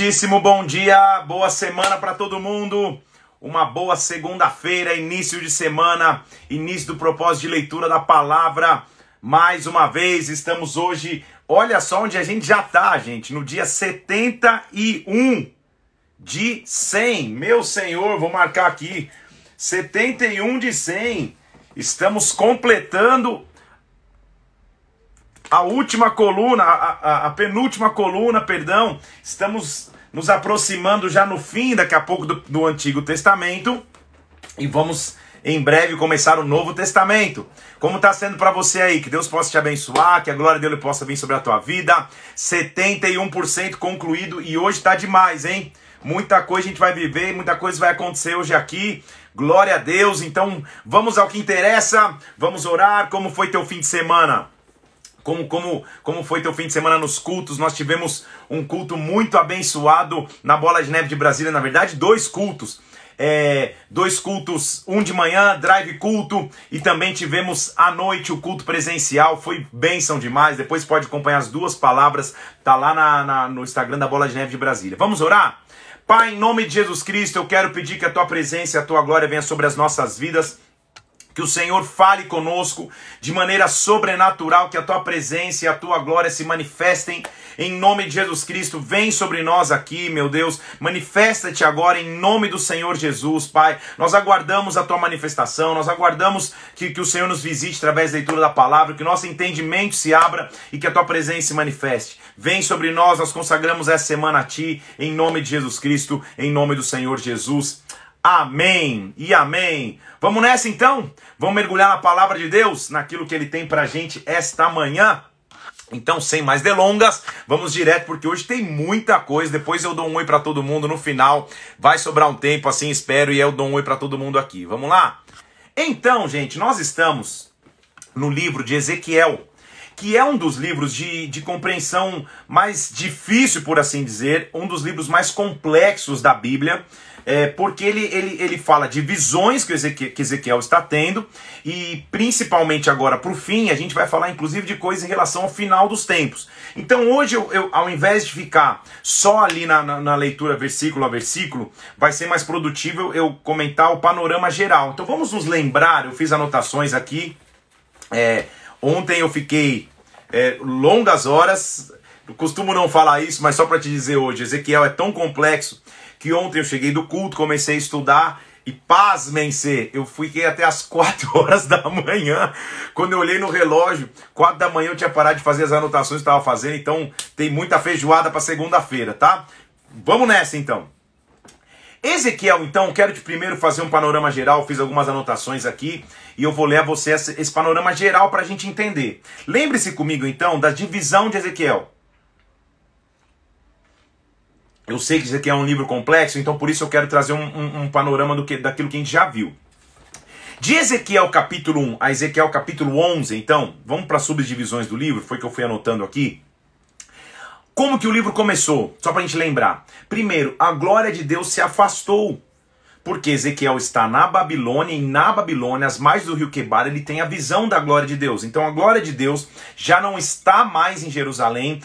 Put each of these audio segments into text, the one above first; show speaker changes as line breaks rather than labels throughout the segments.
Muitíssimo bom dia, boa semana para todo mundo. Uma boa segunda-feira, início de semana, início do propósito de leitura da palavra. Mais uma vez, estamos hoje, olha só onde a gente já tá, gente, no dia 71 de 100. Meu Senhor, vou marcar aqui. 71 de 100. Estamos completando a última coluna, a, a, a, penúltima coluna, perdão. Estamos nos aproximando já no fim, daqui a pouco, do, do Antigo Testamento. E vamos em breve começar o Novo Testamento. Como está sendo para você aí? Que Deus possa te abençoar, que a glória dele possa vir sobre a tua vida. 71% concluído e hoje está demais, hein? Muita coisa a gente vai viver, muita coisa vai acontecer hoje aqui. Glória a Deus. Então, vamos ao que interessa. Vamos orar. Como foi teu fim de semana? Como, como, como foi teu fim de semana nos cultos? Nós tivemos um culto muito abençoado na Bola de Neve de Brasília, na verdade, dois cultos. É, dois cultos, um de manhã, drive culto, e também tivemos à noite o culto presencial, foi bênção demais. Depois pode acompanhar as duas palavras, tá lá na, na, no Instagram da Bola de Neve de Brasília. Vamos orar? Pai, em nome de Jesus Cristo, eu quero pedir que a tua presença e a tua glória venha sobre as nossas vidas. Que o Senhor fale conosco de maneira sobrenatural, que a tua presença e a tua glória se manifestem em nome de Jesus Cristo. Vem sobre nós aqui, meu Deus. Manifesta-te agora em nome do Senhor Jesus, Pai. Nós aguardamos a tua manifestação, nós aguardamos que, que o Senhor nos visite através da leitura da palavra, que nosso entendimento se abra e que a tua presença se manifeste. Vem sobre nós, nós consagramos essa semana a ti, em nome de Jesus Cristo, em nome do Senhor Jesus. Amém e amém. Vamos nessa então? Vamos mergulhar na palavra de Deus, naquilo que ele tem pra gente esta manhã. Então, sem mais delongas, vamos direto porque hoje tem muita coisa. Depois eu dou um oi para todo mundo no final. Vai sobrar um tempo, assim espero, e eu dou um oi para todo mundo aqui. Vamos lá? Então, gente, nós estamos no livro de Ezequiel, que é um dos livros de, de compreensão mais difícil, por assim dizer, um dos livros mais complexos da Bíblia é, porque ele, ele, ele fala de visões que Ezequiel, que Ezequiel está tendo, e principalmente agora para o fim, a gente vai falar inclusive de coisas em relação ao final dos tempos. Então hoje, eu, eu ao invés de ficar só ali na, na, na, leitura versículo a versículo, vai ser mais produtivo eu comentar o panorama geral. Então vamos nos lembrar, eu fiz anotações aqui. É, ontem eu fiquei é, longas horas, costumo não falar isso, mas só para te dizer hoje, Ezequiel é tão complexo que ontem eu cheguei do culto, comecei a estudar e pasmem-se, eu fiquei até as 4 horas da manhã. Quando eu olhei no relógio, 4 da manhã eu tinha parado de fazer as anotações que estava fazendo, então tem muita feijoada para segunda-feira, tá? Vamos nessa então. Ezequiel, então, quero te primeiro fazer um panorama geral, fiz algumas anotações aqui e eu vou ler a você esse panorama geral para a gente entender. Lembre-se comigo então da divisão de Ezequiel. Eu sei que isso aqui é um livro complexo, então por isso eu quero trazer um, um, um panorama do que, daquilo que a gente já viu. De Ezequiel capítulo 1 a Ezequiel capítulo 11, então, vamos para as subdivisões do livro, foi que eu fui anotando aqui. Como que o livro começou? Só para a gente lembrar. Primeiro, a glória de Deus se afastou. Porque Ezequiel está na Babilônia e na Babilônia, as margens do rio Quebar, ele tem a visão da glória de Deus. Então a glória de Deus já não está mais em Jerusalém,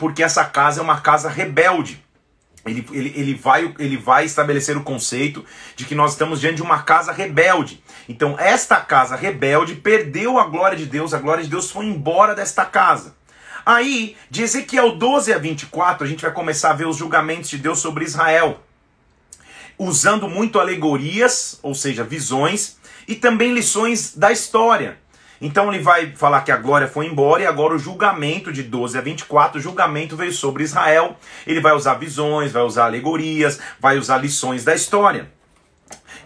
porque essa casa é uma casa rebelde. Ele, ele, ele, vai, ele vai estabelecer o conceito de que nós estamos diante de uma casa rebelde. Então, esta casa rebelde perdeu a glória de Deus, a glória de Deus foi embora desta casa. Aí, de Ezequiel 12 a 24, a gente vai começar a ver os julgamentos de Deus sobre Israel, usando muito alegorias, ou seja, visões, e também lições da história. Então ele vai falar que a glória foi embora e agora o julgamento de 12 a 24, o julgamento veio sobre Israel. Ele vai usar visões, vai usar alegorias, vai usar lições da história.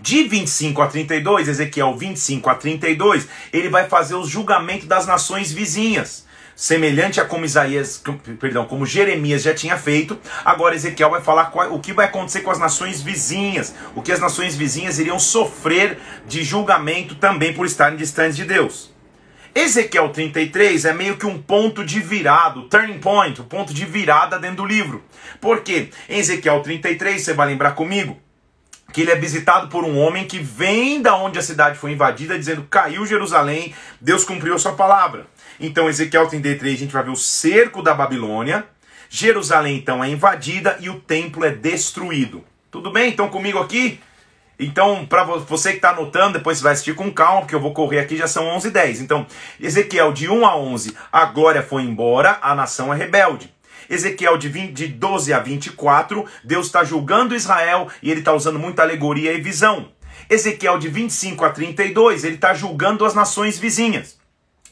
De 25 a 32, Ezequiel 25 a 32, ele vai fazer o julgamento das nações vizinhas. Semelhante a como Isaías, perdão, como Jeremias já tinha feito, agora Ezequiel vai falar qual, o que vai acontecer com as nações vizinhas, o que as nações vizinhas iriam sofrer de julgamento também por estarem distantes de Deus. Ezequiel 33 é meio que um ponto de virado, turning point, o ponto de virada dentro do livro. Por quê? Em Ezequiel 33, você vai lembrar comigo, que ele é visitado por um homem que vem da onde a cidade foi invadida, dizendo: caiu Jerusalém, Deus cumpriu a sua palavra. Então, Ezequiel 33, a gente vai ver o cerco da Babilônia. Jerusalém então é invadida e o templo é destruído. Tudo bem? Então comigo aqui? Então, para você que está anotando, depois você vai assistir com calma, porque eu vou correr aqui, já são 11 h 10. Então, Ezequiel de 1 a 11, a glória foi embora, a nação é rebelde. Ezequiel de, 20, de 12 a 24, Deus está julgando Israel e ele está usando muita alegoria e visão. Ezequiel de 25 a 32, ele está julgando as nações vizinhas.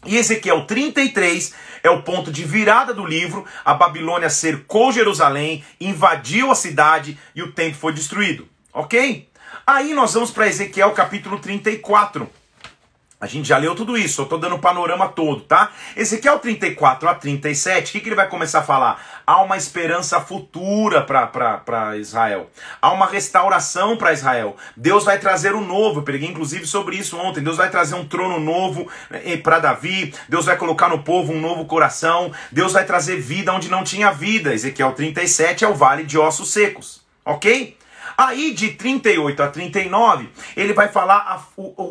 E Ezequiel 33 é o ponto de virada do livro. A Babilônia cercou Jerusalém, invadiu a cidade e o templo foi destruído. Ok? Aí nós vamos para Ezequiel capítulo 34. A gente já leu tudo isso, eu estou dando o panorama todo, tá? Ezequiel 34 a 37, o que, que ele vai começar a falar? Há uma esperança futura para Israel. Há uma restauração para Israel. Deus vai trazer o novo. Eu preguei inclusive sobre isso ontem. Deus vai trazer um trono novo eh, para Davi. Deus vai colocar no povo um novo coração. です vai trazer vida onde não tinha vida. Ezequiel 37 é o vale de ossos secos. Ok? Aí de 38 a 39, ele vai falar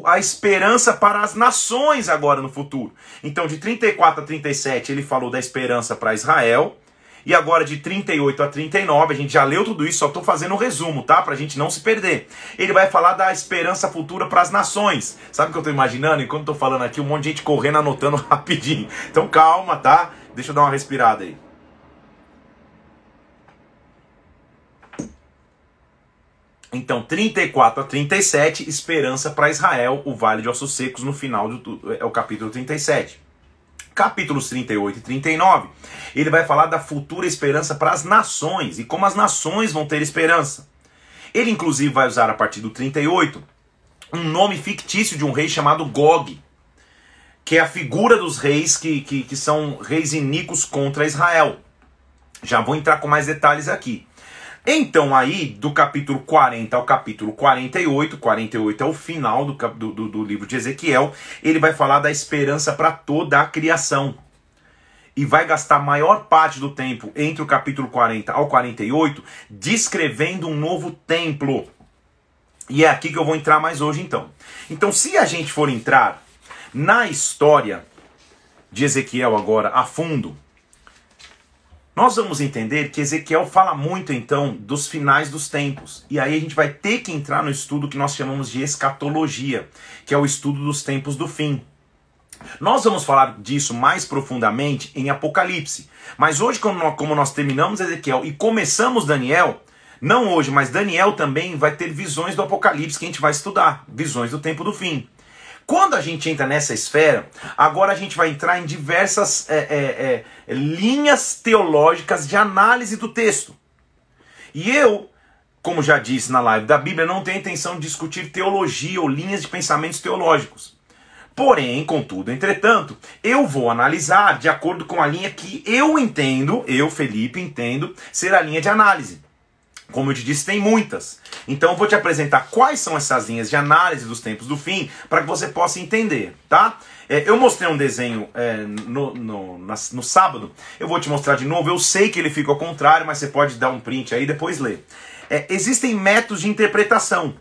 a, a esperança para as nações agora no futuro. Então de 34 a 37 ele falou da esperança para Israel. E agora de 38 a 39, a gente já leu tudo isso, só estou fazendo um resumo, tá? Para a gente não se perder. Ele vai falar da esperança futura para as nações. Sabe o que eu estou imaginando? Enquanto estou falando aqui, um monte de gente correndo, anotando rapidinho. Então calma, tá? Deixa eu dar uma respirada aí. Então, 34 a 37, esperança para Israel, o vale de ossos secos, no final do é o capítulo 37. Capítulos 38 e 39, ele vai falar da futura esperança para as nações e como as nações vão ter esperança. Ele, inclusive, vai usar a partir do 38 um nome fictício de um rei chamado Gog, que é a figura dos reis que, que, que são reis iníquos contra Israel. Já vou entrar com mais detalhes aqui. Então, aí, do capítulo 40 ao capítulo 48, 48 é o final do, do, do livro de Ezequiel, ele vai falar da esperança para toda a criação. E vai gastar maior parte do tempo entre o capítulo 40 ao 48 descrevendo um novo templo. E é aqui que eu vou entrar mais hoje então. Então, se a gente for entrar na história de Ezequiel agora a fundo, nós vamos entender que Ezequiel fala muito então dos finais dos tempos. E aí a gente vai ter que entrar no estudo que nós chamamos de escatologia, que é o estudo dos tempos do fim. Nós vamos falar disso mais profundamente em Apocalipse. Mas hoje, como nós terminamos Ezequiel e começamos Daniel, não hoje, mas Daniel também vai ter visões do Apocalipse que a gente vai estudar, visões do tempo do fim. Quando a gente entra nessa esfera, agora a gente vai entrar em diversas é, é, é, linhas teológicas de análise do texto. E eu, como já disse na live da Bíblia, não tenho intenção de discutir teologia ou linhas de pensamentos teológicos. Porém, contudo, entretanto, eu vou analisar de acordo com a linha que eu entendo, eu, Felipe, entendo ser a linha de análise. Como eu te disse, tem muitas. Então eu vou te apresentar quais são essas linhas de análise dos tempos do fim para que você possa entender, tá? É, eu mostrei um desenho é, no, no, na, no sábado, eu vou te mostrar de novo. Eu sei que ele fica ao contrário, mas você pode dar um print aí e depois ler. É, existem métodos de interpretação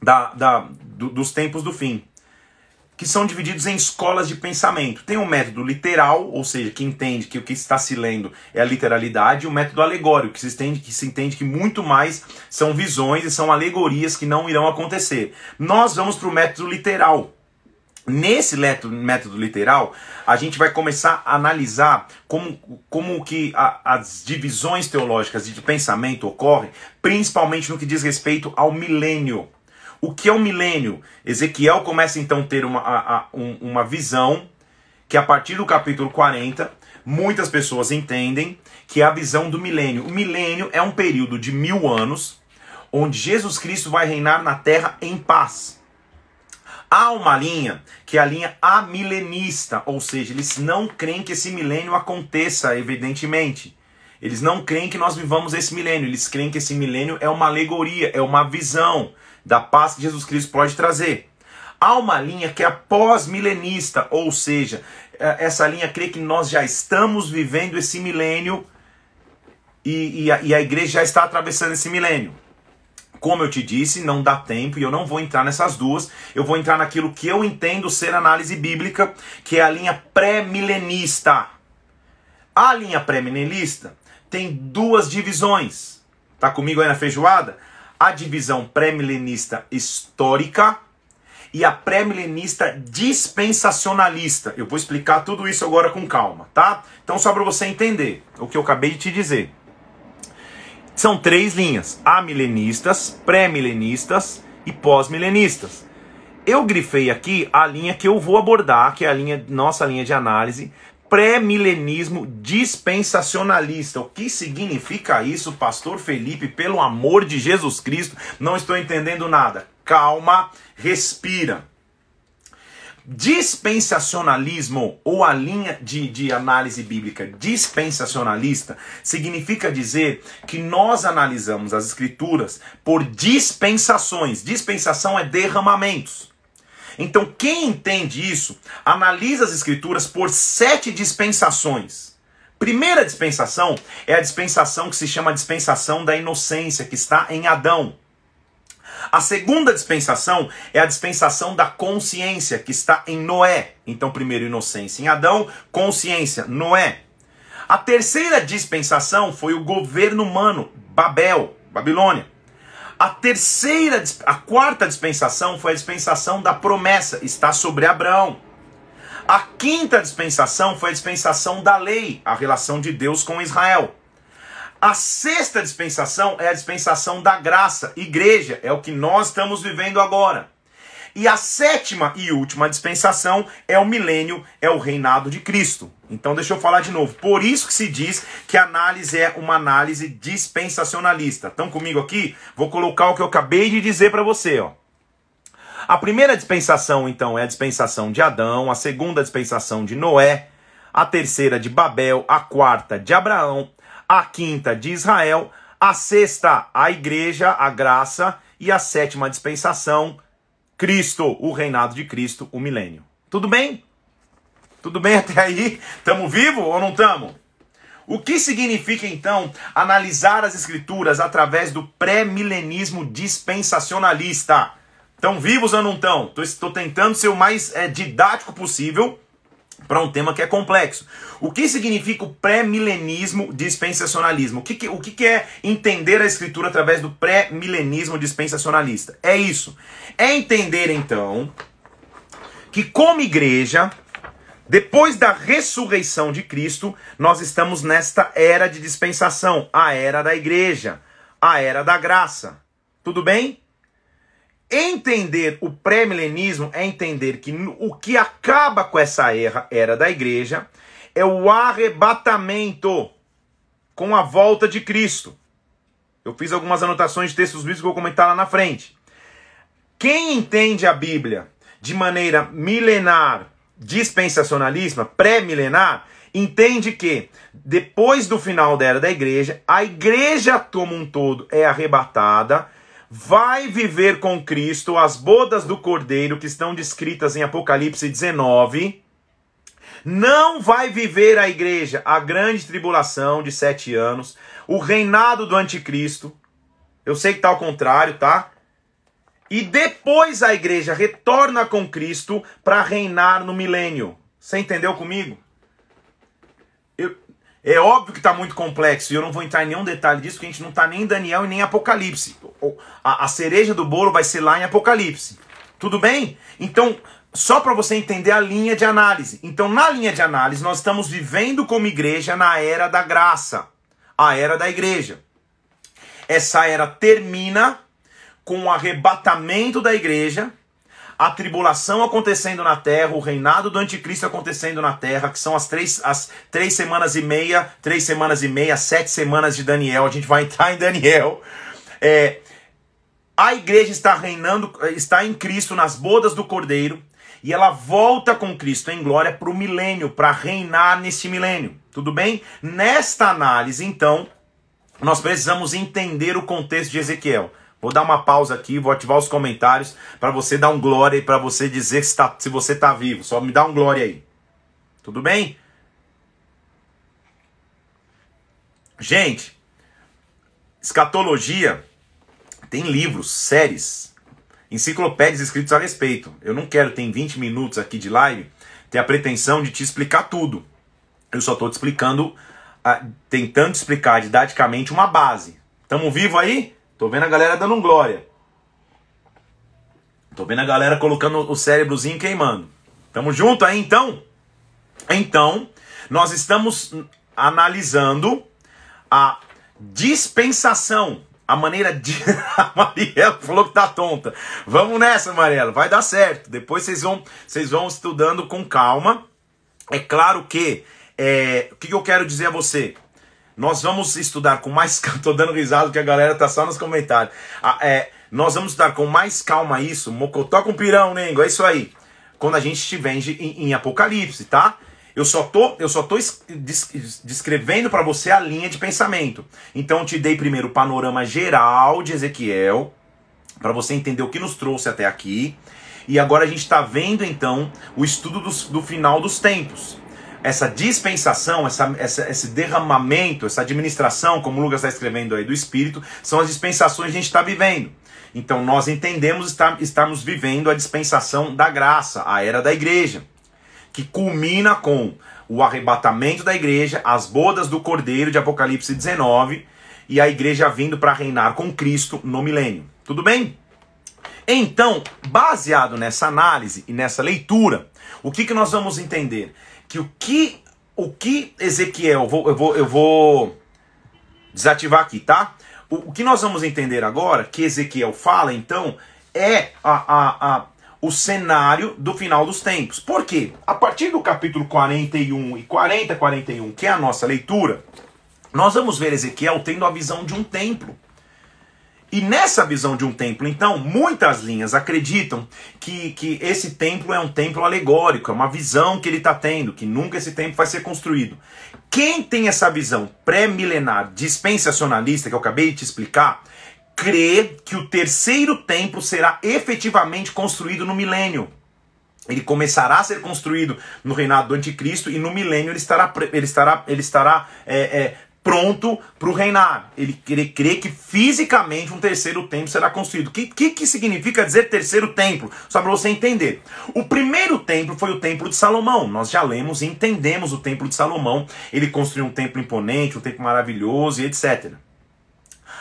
da, da, do, dos tempos do fim que são divididos em escolas de pensamento. Tem o método literal, ou seja, que entende que o que está se lendo é a literalidade, e o método alegórico, que se entende que, se entende que muito mais são visões e são alegorias que não irão acontecer. Nós vamos para o método literal. Nesse método literal, a gente vai começar a analisar como, como que a, as divisões teológicas de pensamento ocorrem, principalmente no que diz respeito ao milênio. O que é o milênio? Ezequiel começa então a ter uma, a, a, um, uma visão que a partir do capítulo 40, muitas pessoas entendem que é a visão do milênio. O milênio é um período de mil anos onde Jesus Cristo vai reinar na terra em paz. Há uma linha que é a linha amilenista, ou seja, eles não creem que esse milênio aconteça, evidentemente. Eles não creem que nós vivamos esse milênio, eles creem que esse milênio é uma alegoria, é uma visão da paz que Jesus Cristo pode trazer. Há uma linha que é pós-milenista, ou seja, é, essa linha crê que nós já estamos vivendo esse milênio e, e, a, e a igreja já está atravessando esse milênio. Como eu te disse, não dá tempo e eu não vou entrar nessas duas. Eu vou entrar naquilo que eu entendo ser análise bíblica, que é a linha pré-milenista. A linha pré-milenista tem duas divisões. Tá comigo aí na feijoada? A divisão pré-milenista histórica e a pré-milenista dispensacionalista. Eu vou explicar tudo isso agora com calma, tá? Então só para você entender o que eu acabei de te dizer. São três linhas: amilenistas, pré-milenistas e pós-milenistas. Eu grifei aqui a linha que eu vou abordar, que é a linha nossa linha de análise, pré-milenismo dispensacionalista. O que significa isso, pastor Felipe? Pelo amor de Jesus Cristo, não estou entendendo nada. Calma, respira. Dispensacionalismo, ou a linha de, de análise bíblica dispensacionalista, significa dizer que nós analisamos as escrituras por dispensações. Dispensação é derramamentos. Então, quem entende isso, analisa as escrituras por sete dispensações. Primeira dispensação é a dispensação que se chama dispensação da inocência, que está em Adão. A segunda dispensação é a dispensação da consciência, que está em Noé. Então, primeiro inocência em Adão, consciência, Noé. A terceira dispensação foi o governo humano, Babel, Babilônia. A terceira, a quarta dispensação foi a dispensação da promessa, está sobre Abraão. A quinta dispensação foi a dispensação da lei, a relação de Deus com Israel. A sexta dispensação é a dispensação da graça, igreja, é o que nós estamos vivendo agora. E a sétima e última dispensação é o milênio, é o reinado de Cristo. Então deixa eu falar de novo. Por isso que se diz que a análise é uma análise dispensacionalista. Estão comigo aqui? Vou colocar o que eu acabei de dizer para você, ó. A primeira dispensação, então, é a dispensação de Adão, a segunda dispensação de Noé, a terceira de Babel, a quarta de Abraão, a quinta de Israel, a sexta, a igreja, a graça, e a sétima dispensação, Cristo, o reinado de Cristo, o milênio. Tudo bem? Tudo bem até aí? Estamos vivos ou não estamos? O que significa então analisar as escrituras através do pré-milenismo dispensacionalista? Estão vivos ou não estão? Estou tentando ser o mais é, didático possível para um tema que é complexo. O que significa o pré-milenismo dispensacionalismo? O, que, que, o que, que é entender a escritura através do pré-milenismo dispensacionalista? É isso. É entender, então, que como igreja, depois da ressurreição de Cristo, nós estamos nesta era de dispensação, a era da igreja, a era da graça. Tudo bem? Entender o pré-milenismo é entender que o que acaba com essa era, era da igreja é o arrebatamento com a volta de Cristo. Eu fiz algumas anotações de textos bíblicos que vou comentar lá na frente. Quem entende a Bíblia de maneira milenar, dispensacionalista, pré-milenar, entende que depois do final da era da igreja, a igreja como um todo é arrebatada vai viver com Cristo as bodas do Cordeiro que estão descritas em Apocalipse 19. Não vai viver a igreja a grande tribulação de sete anos, o reinado do anticristo. Eu sei que está ao contrário, tá? E depois a igreja retorna com Cristo para reinar no milênio. Você entendeu comigo? É óbvio que está muito complexo e eu não vou entrar em nenhum detalhe disso, porque a gente não está nem em Daniel e nem em Apocalipse. A, a cereja do bolo vai ser lá em Apocalipse. Tudo bem? Então, só para você entender a linha de análise. Então, na linha de análise, nós estamos vivendo como igreja na era da graça, a era da igreja. Essa era termina com o arrebatamento da igreja a tribulação acontecendo na terra, o reinado do anticristo acontecendo na terra, que são as três, as três semanas e meia, três semanas e meia, sete semanas de Daniel. A gente vai entrar em Daniel. É, a igreja está reinando, está em Cristo nas bodas do Cordeiro e ela volta com Cristo em glória para o milênio, para reinar nesse milênio. Tudo bem? Nesta análise, então, nós precisamos entender o contexto de Ezequiel. Vou dar uma pausa aqui, vou ativar os comentários para você dar um glória e para você dizer se, tá, se você está vivo. Só me dá um glória aí. Tudo bem? Gente, escatologia tem livros, séries, enciclopédias escritos a respeito. Eu não quero ter em 20 minutos aqui de live ter a pretensão de te explicar tudo. Eu só estou te explicando tentando explicar didaticamente uma base. Tamo vivo aí? Tô vendo a galera dando um glória. Tô vendo a galera colocando o cérebrozinho queimando. Tamo junto aí então? Então, nós estamos analisando a dispensação, a maneira de. a Mariela falou que tá tonta. Vamos nessa, Mariela, vai dar certo. Depois vocês vão, vocês vão estudando com calma. É claro que. É... O que eu quero dizer a você? Nós vamos estudar com mais. Tô dando risada que a galera tá só nos comentários. Ah, é, nós vamos estudar com mais calma isso. Mocotó com pirão, Nengo. É isso aí. Quando a gente estiver em, em Apocalipse, tá? Eu só tô, eu só tô descrevendo para você a linha de pensamento. Então eu te dei primeiro o panorama geral de Ezequiel, para você entender o que nos trouxe até aqui. E agora a gente está vendo então o estudo do, do final dos tempos essa dispensação, essa, essa, esse derramamento, essa administração, como Lucas está escrevendo aí, do Espírito, são as dispensações que a gente está vivendo. Então nós entendemos estar, estarmos vivendo a dispensação da graça, a era da igreja, que culmina com o arrebatamento da igreja, as bodas do Cordeiro de Apocalipse 19 e a igreja vindo para reinar com Cristo no milênio. Tudo bem? Então, baseado nessa análise e nessa leitura, o que, que nós vamos entender? Que o que o que Ezequiel, vou, eu, vou, eu vou desativar aqui, tá? O, o, que nós vamos entender agora, que Ezequiel fala, então, é a, a, a, o cenário do final dos tempos. Por quê? A partir do capítulo 41 e 40, 41, que é a nossa leitura, nós vamos ver Ezequiel tendo a visão de um templo. E nessa visão de um templo, então, muitas linhas acreditam que, que esse templo é um templo alegórico, é uma visão que ele está tendo, que nunca esse templo vai ser construído. Quem tem essa visão pré-milenar, dispensacionalista, que eu acabei de te explicar, crê que o terceiro templo será efetivamente construído no milênio. Ele começará a ser construído no reinado do anticristo e no milênio ele estará, ele estará, ele estará é, é, pronto para o reinar. Ele, ele crê que fisicamente um terceiro templo será construído. O que, que, que significa dizer terceiro templo? Só para você entender. O primeiro templo foi o templo de Salomão. Nós já lemos e entendemos o templo de Salomão. Ele construiu um templo imponente, um templo maravilhoso e etc.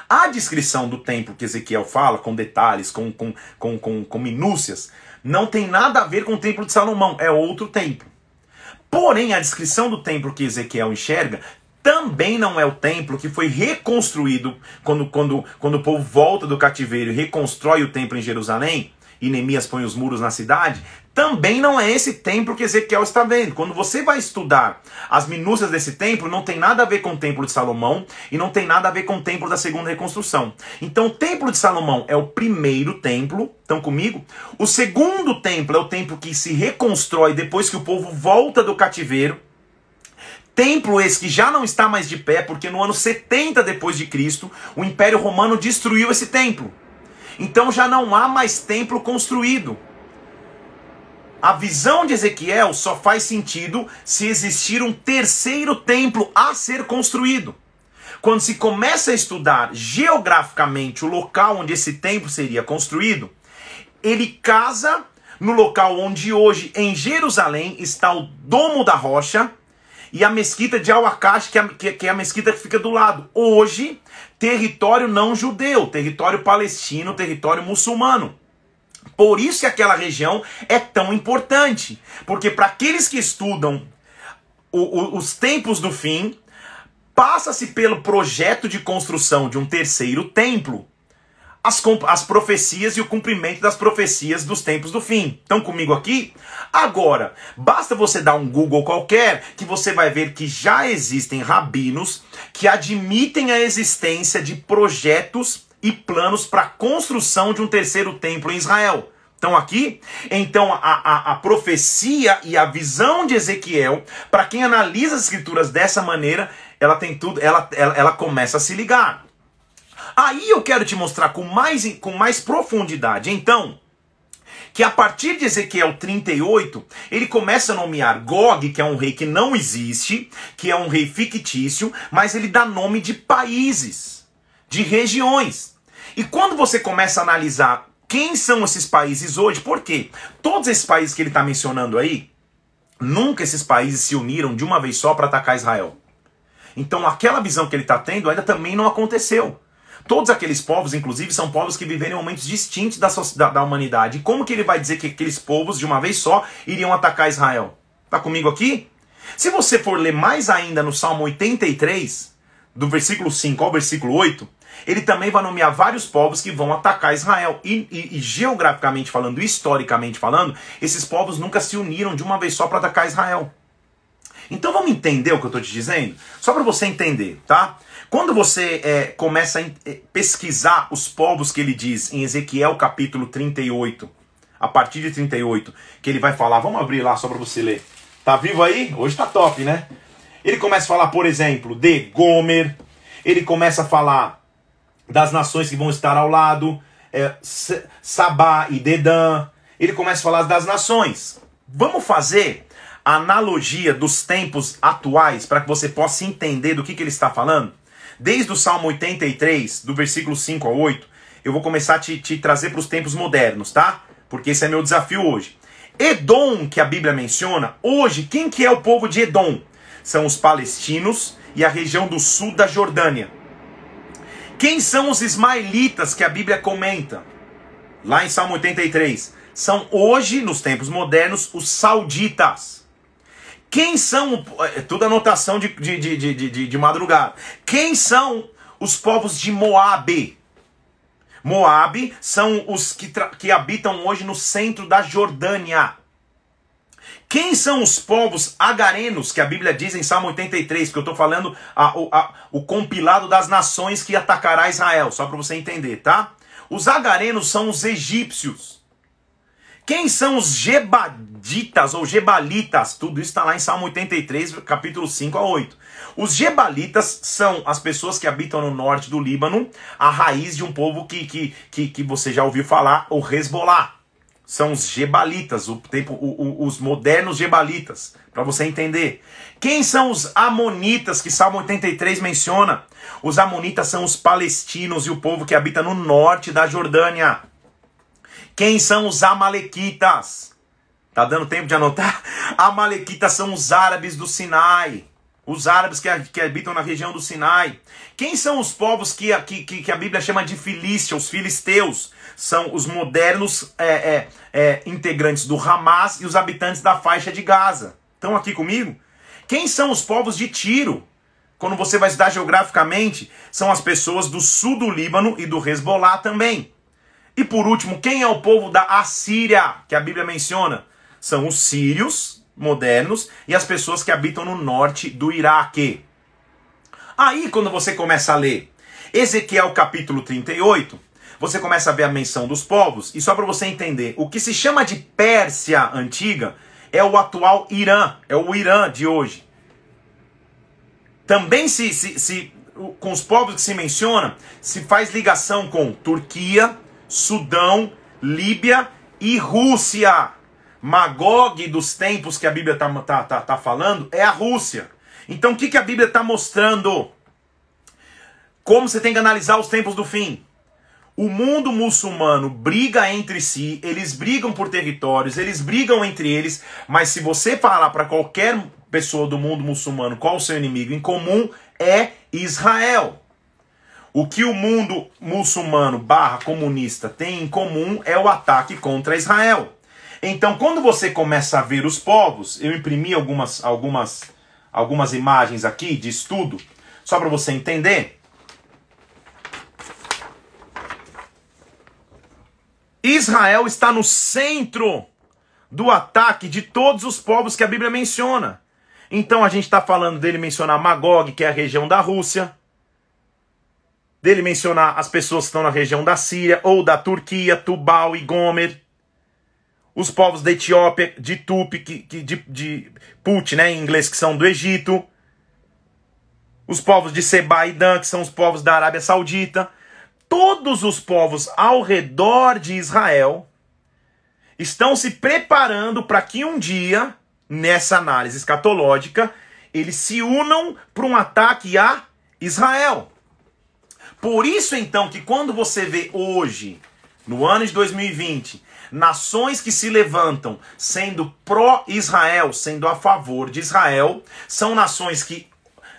A descrição do templo que Ezequiel fala, com detalhes, com, com, com, com, com minúcias, não tem nada a ver com o templo de Salomão. É outro templo. Porém, a descrição do templo que Ezequiel enxerga também não é o templo que foi reconstruído quando, quando, quando o povo volta do cativeiro e reconstrói o templo em Jerusalém, e Neemias põe os muros na cidade, também não é esse templo que Ezequiel está vendo. Quando você vai estudar as minúcias desse templo, não tem nada a ver com o templo de Salomão e não tem nada a ver com o templo da segunda reconstrução. Então, o templo de Salomão é o primeiro templo, estão comigo? O segundo templo é o templo que se reconstrói depois que o povo volta do cativeiro Templo esse que já não está mais de pé, porque no ano 70 depois de Cristo, o Império Romano destruiu esse templo. Então já não há mais templo construído. A visão de Ezequiel só faz sentido se existir um terceiro templo a ser construído. Quando se começa a estudar geograficamente o local onde esse templo seria construído, ele casa no local onde hoje em Jerusalém está o Domo da Rocha, e a mesquita de Al-Akash, que, é, que é a mesquita que fica do lado. Hoje, território não judeu, território palestino, território muçulmano. Por isso que aquela região é tão importante. Porque para aqueles que estudam o, o, os tempos do fim, passa-se pelo projeto de construção de um terceiro templo as, as profecias e o cumprimento das profecias dos tempos do fim. Estão comigo aqui? Agora, basta você dar um Google qualquer que você vai ver que já existem rabinos que admitem a existência de projetos e planos para a construção de um terceiro templo em Israel. Estão aqui? Então, a, a, a, profecia e a visão de Ezequiel, para quem analisa as escrituras dessa maneira, ela tem tudo, ela, ela, ela começa a se ligar. Aí eu quero te mostrar com mais, com mais profundidade. Então, que a partir de Ezequiel 38, ele começa a nomear Gog, que é um rei que não existe, que é um rei fictício, mas ele dá nome de países, de regiões. E quando você começa a analisar quem são esses países hoje, por quê? Todos esses países que ele está mencionando aí, nunca esses países se uniram de uma vez só para atacar Israel. Então aquela visão que ele está tendo ainda também não aconteceu. Todos aqueles povos, inclusive, são povos que viveram em momentos distintos da, da, da humanidade. E como que ele vai dizer que aqueles povos, de uma vez só, iriam atacar Israel? Tá comigo aqui? Se você for ler mais ainda no Salmo 83, do versículo 5 ao versículo 8, ele também vai nomear vários povos que vão atacar Israel. E, e, e, geograficamente falando, historicamente falando, esses povos nunca se uniram de uma vez só para atacar Israel. Então vamos entender o que eu estou te dizendo? Só para você entender, tá? Quando você é, começa a é, pesquisar os povos que ele diz em Ezequiel capítulo 38, a partir de 38, que ele vai falar, vamos abrir lá só para você ler. Tá vivo aí? Hoje tá top, né? Ele começa a falar, por exemplo, de Gomer, ele começa a falar das nações que vão estar ao lado, é, Sabá e Dedã. Ele começa a falar das nações. Vamos fazer a analogia dos tempos atuais para que você possa entender do que, que ele está falando? Desde o Salmo 83, do versículo 5 ao 8, eu vou começar a te, te trazer para os tempos modernos, tá? Porque esse é meu desafio hoje. Edom, que a Bíblia menciona, hoje, quem que é o povo de Edom? São os palestinos e a região do sul da Jordânia. Quem são os ismaelitas que a Bíblia comenta? Lá em Salmo 83. São hoje, nos tempos modernos, os sauditas. Quem são. É tudo anotação de, de, de, de, de, madrugada. Quem são os povos de Moabe? Moabe são os que, que habitam hoje no centro da Jordânia. Quem são os povos agarenos que a Bíblia diz em Salmo 83? Que eu estou falando a, a, o compilado das nações que atacará Israel, só para você entender, tá? Os agarenos são os egípcios. Quem são os Gebaditas ou Gebalitas? Tudo isso está lá em Salmo 83, capítulo 5 a 8. Os Gebalitas são as pessoas que habitam no norte do Líbano, a raiz de um povo que, que, que, que você já ouviu falar, o Hezbollah. São os Gebalitas, o tempo, o, o, os modernos Gebalitas, para você entender. Quem são os Amonitas que Salmo 83 menciona? Os Amonitas são os palestinos e o povo que habita no norte da Jordânia. Quem são os Amalequitas? Tá dando tempo de anotar? Amalequitas são os árabes do Sinai. Os árabes que, que habitam na região do Sinai. Quem são os povos que, que, que a Bíblia chama de Filístia, os filisteus? São os modernos é, é, é, integrantes do Hamas e os habitantes da faixa de Gaza. Estão aqui comigo? Quem são os povos de Tiro? Quando você vai estudar geograficamente, são as pessoas do sul do Líbano e do Hezbollah também. E por último, quem é o povo da Assíria, que a Bíblia menciona? São os sírios modernos e as pessoas que habitam no norte do Iraque. Aí, quando você começa a ler Ezequiel capítulo 38, você começa a ver a menção dos povos, e só para você entender, o que se chama de Pérsia antiga é o atual Irã, é o Irã de hoje. Também se, se, se com os povos que se menciona, se faz ligação com Turquia, Sudão, Líbia e Rússia. Magog dos tempos que a Bíblia está tá, tá, tá falando é a Rússia. Então o que, que a Bíblia está mostrando? Como você tem que analisar os tempos do fim. O mundo muçulmano briga entre si, eles brigam por territórios, eles brigam entre eles, mas se você falar para qualquer pessoa do mundo muçulmano qual o seu inimigo em comum, é Israel. O que o mundo muçulmano barra comunista tem em comum é o ataque contra Israel. Então, quando você começa a ver os povos, eu imprimi algumas, algumas, algumas imagens aqui de estudo, só para você entender. Israel está no centro do ataque de todos os povos que a Bíblia menciona. Então a gente está falando dele mencionar Magog, que é a região da Rússia dele mencionar as pessoas que estão na região da Síria ou da Turquia, Tubal e Gomer, os povos da Etiópia, de Tupi, que, que, de, de Put, né, em inglês, que são do Egito, os povos de Seba e Dan, que são os povos da Arábia Saudita, todos os povos ao redor de Israel estão se preparando para que um dia, nessa análise escatológica, eles se unam para um ataque a Israel. Por isso, então, que quando você vê hoje, no ano de 2020, nações que se levantam sendo pró-Israel, sendo a favor de Israel, são nações que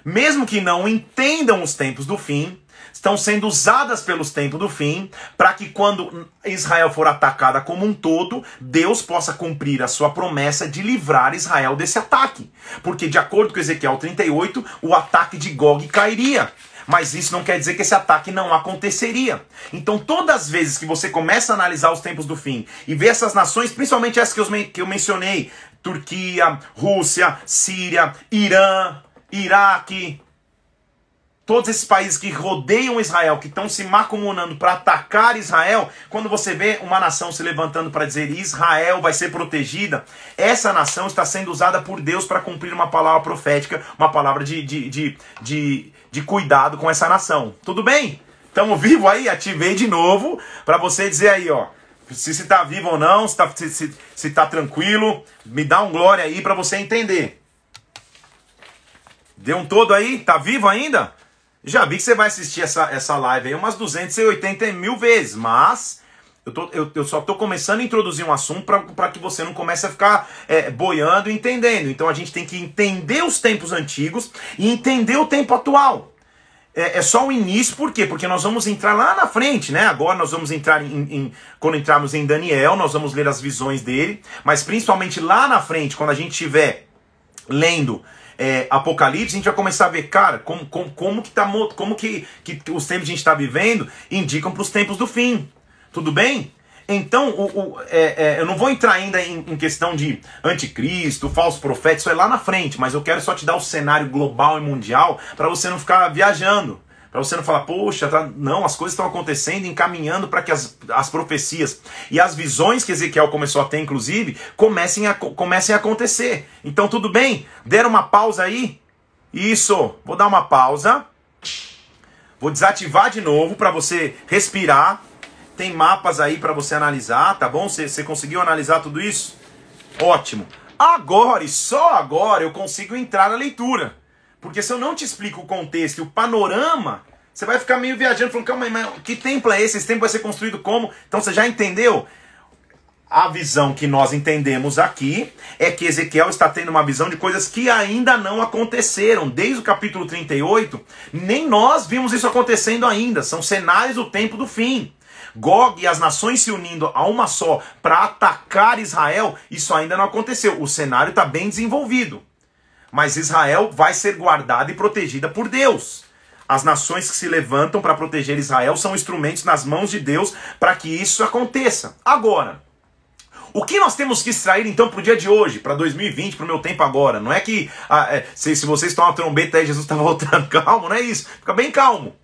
mesmo que não entendam os tempos do fim, estão sendo usadas pelos tempos do fim, para que quando Israel for atacada como um todo, Deus possa cumprir a sua promessa de livrar Israel desse ataque. Porque, de acordo com Ezequiel 38, o ataque de Gog cairia. Mas isso não quer dizer que esse ataque não aconteceria. Então, todas as vezes que você começa a analisar os tempos do fim e ver essas nações, principalmente essas que eu, que eu mencionei, Turquia, Rússia, Síria, Irã, Iraque, todos esses países que rodeiam Israel, que estão se macumunando para atacar Israel, quando você vê uma nação se levantando para dizer Israel vai ser protegida, essa nação está sendo usada por Deus para cumprir uma palavra profética, uma palavra de, de, de, de, de cuidado com essa nação. Tudo bem? Estamos vivo aí? Ativei de novo para você dizer aí, ó. Se está vivo ou não, se está tá tranquilo, me dá um glória aí para você entender. Deu um todo aí? Tá vivo ainda? Já vi que você vai assistir essa, essa live aí umas 280 mil vezes, mas eu, tô, eu, eu só estou começando a introduzir um assunto para que você não comece a ficar é, boiando e entendendo. Então a gente tem que entender os tempos antigos e entender o tempo atual. É, é, só o início, por quê? Porque nós vamos entrar lá na frente, né? Agora nós vamos entrar em, em, Quando entrarmos em Daniel, nós vamos ler as visões dele, mas principalmente lá na frente, quando a gente estiver lendo é, Apocalipse, a gente vai começar a ver, cara, como, como, como que, tá, como que, que os tempos que a gente está vivendo indicam para os tempos do fim. Tudo bem? Então, o, o é, é, eu não vou entrar ainda em, em, questão de anticristo, falso profeta, isso é lá na frente, mas eu quero só te dar o cenário global e mundial para você não ficar viajando. Para você não falar, poxa, tá... não, as coisas estão acontecendo, encaminhando para que as, as profecias e as visões que Ezequiel começou a ter, inclusive, comecem a, comecem a acontecer. Então, tudo bem? Deram uma pausa aí? Isso, vou dar uma pausa. Vou desativar de novo para você respirar. Tem mapas aí para você analisar, tá bom? Você, conseguiu analisar tudo isso? Ótimo. Agora e só agora eu consigo entrar na leitura. Porque se eu não te explico o contexto e o panorama, você vai ficar meio viajando, falando, calma aí, mas que templo é esse? Esse templo vai ser construído como? Então você já entendeu? A visão que nós entendemos aqui é que Ezequiel está tendo uma visão de coisas que ainda não aconteceram. Desde o capítulo 38, nem nós vimos isso acontecendo ainda. São cenários do tempo do fim. Gog e as nações se unindo a uma só para atacar Israel, isso ainda não aconteceu. O cenário está bem desenvolvido. Mas Israel vai ser guardada e protegida por Deus. As nações que se levantam para proteger Israel são instrumentos nas mãos de Deus para que isso aconteça. Agora, o que nós temos que extrair então para o dia de hoje, para 2020, para o meu tempo agora? Não é que ah, é, se, se vocês estão a trombeta aí, Jesus está voltando. Calmo, não é isso. Fica bem calmo.